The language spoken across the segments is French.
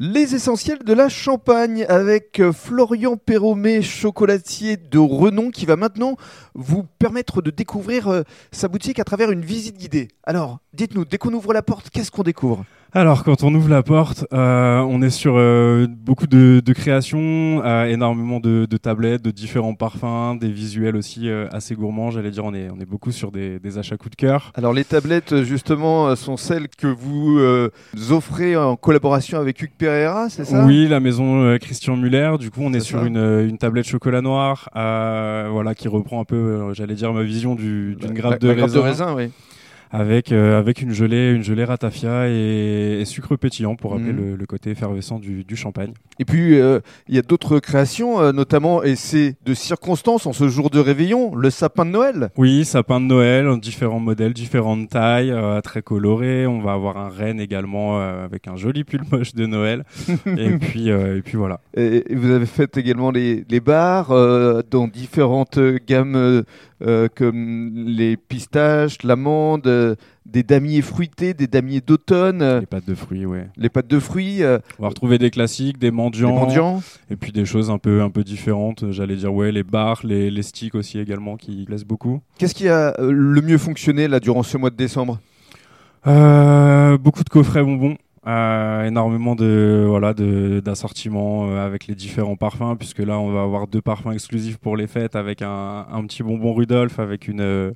Les essentiels de la Champagne avec euh, Florian Perromé, chocolatier de renom, qui va maintenant vous permettre de découvrir euh, sa boutique à travers une visite guidée. Alors, dites-nous, dès qu'on ouvre la porte, qu'est-ce qu'on découvre? Alors, quand on ouvre la porte, euh, on est sur euh, beaucoup de, de créations, euh, énormément de, de, tablettes, de différents parfums, des visuels aussi euh, assez gourmands. J'allais dire, on est, on est beaucoup sur des, des, achats coup de cœur. Alors, les tablettes, justement, sont celles que vous euh, offrez en collaboration avec Hugues Pereira, c'est ça? Oui, la maison Christian Muller. Du coup, on est, sur une, une, tablette chocolat noir, voilà, qui reprend un peu, j'allais dire, ma vision d'une grappe, de, grappe de raisin. Oui avec, euh, avec une gelée, une gelée ratafia et, et sucre pétillant pour rappeler mmh. le, le, côté effervescent du, du champagne. Et puis, euh, il y a d'autres créations, euh, notamment, et c'est de circonstances en ce jour de réveillon, le sapin de Noël. Oui, sapin de Noël, en différents modèles, différentes tailles, très colorés. On va avoir un renne également avec un joli pull moche de Noël. et, puis, et puis voilà. Et, vous avez fait également les, les bars dans différentes gammes euh, comme les pistaches, l'amande, euh, des damiers fruités, des damiers d'automne. Les pâtes de fruits, ouais. Les pâtes de fruits. Euh, On va retrouver des classiques, des mendiants, des mendiants. et puis des choses un peu, un peu différentes. J'allais dire, ouais, les bars, les, les sticks aussi également qui plaisent beaucoup. Qu'est-ce qui a le mieux fonctionné là durant ce mois de décembre? Euh, Beaucoup de coffrets bonbons. Euh, énormément de voilà d'assortiments euh, avec les différents parfums puisque là on va avoir deux parfums exclusifs pour les fêtes avec un, un petit bonbon Rudolph avec une euh,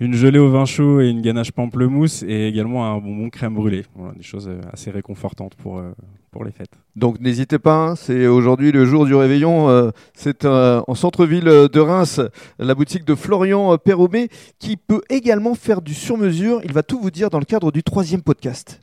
une gelée au vin chaud et une ganache pamplemousse et également un bonbon crème brûlée. Des choses euh, assez réconfortantes pour pour les fêtes. Donc n'hésitez pas hein, c'est aujourd'hui le jour du réveillon c'est en centre-ville de Reims la boutique de Florian Perromé qui peut également faire du sur-mesure. Il va tout vous dire dans le cadre du troisième podcast